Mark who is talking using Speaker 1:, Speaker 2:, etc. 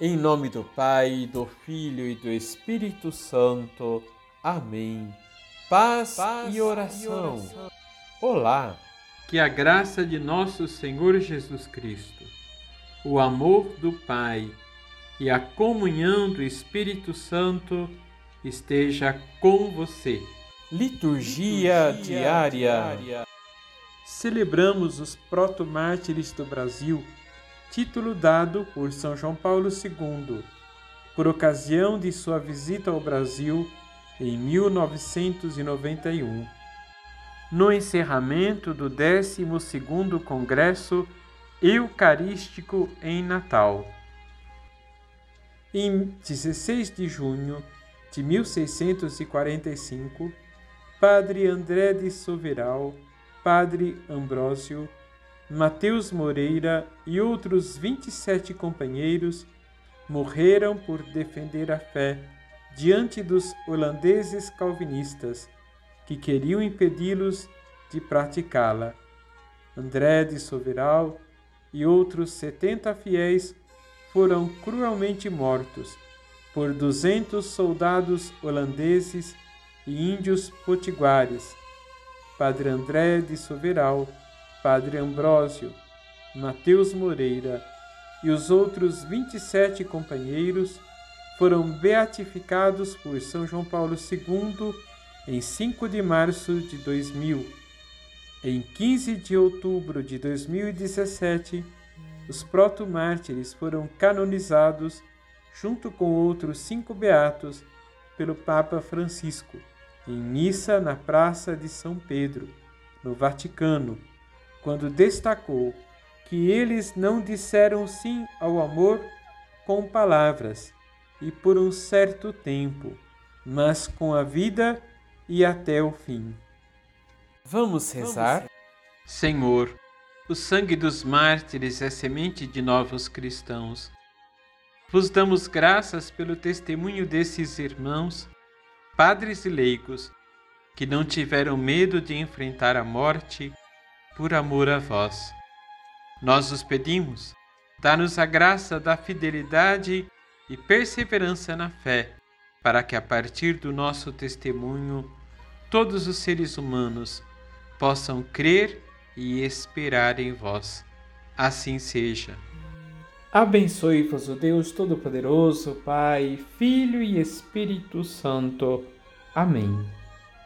Speaker 1: Em nome do Pai, do Filho e do Espírito Santo. Amém. Paz, Paz e, oração. e oração. Olá.
Speaker 2: Que a graça de nosso Senhor Jesus Cristo, o amor do Pai e a comunhão do Espírito Santo esteja com você.
Speaker 1: Liturgia, Liturgia diária. diária.
Speaker 2: Celebramos os proto-mártires do Brasil título dado por São João Paulo II, por ocasião de sua visita ao Brasil em 1991. No encerramento do 12º Congresso Eucarístico em Natal. Em 16 de junho de 1645, Padre André de Soveral, Padre Ambrósio, Mateus Moreira e outros 27 companheiros morreram por defender a fé diante dos holandeses calvinistas que queriam impedi-los de praticá-la. André de Soveral e outros 70 fiéis foram cruelmente mortos por 200 soldados holandeses e índios potiguares. Padre André de Soveral Padre Ambrósio, Mateus Moreira e os outros 27 companheiros foram beatificados por São João Paulo II em 5 de março de 2000. Em 15 de outubro de 2017, os proto-mártires foram canonizados junto com outros cinco beatos pelo Papa Francisco, em missa na Praça de São Pedro, no Vaticano, quando destacou que eles não disseram sim ao amor com palavras e por um certo tempo, mas com a vida e até o fim.
Speaker 1: Vamos rezar?
Speaker 2: Senhor, o sangue dos mártires é semente de novos cristãos. Vos damos graças pelo testemunho desses irmãos, padres e leigos, que não tiveram medo de enfrentar a morte por amor a vós. Nós os pedimos, dá-nos a graça da fidelidade e perseverança na fé, para que a partir do nosso testemunho todos os seres humanos possam crer e esperar em vós. Assim seja.
Speaker 1: Abençoe-vos o Deus Todo-Poderoso, Pai, Filho e Espírito Santo. Amém.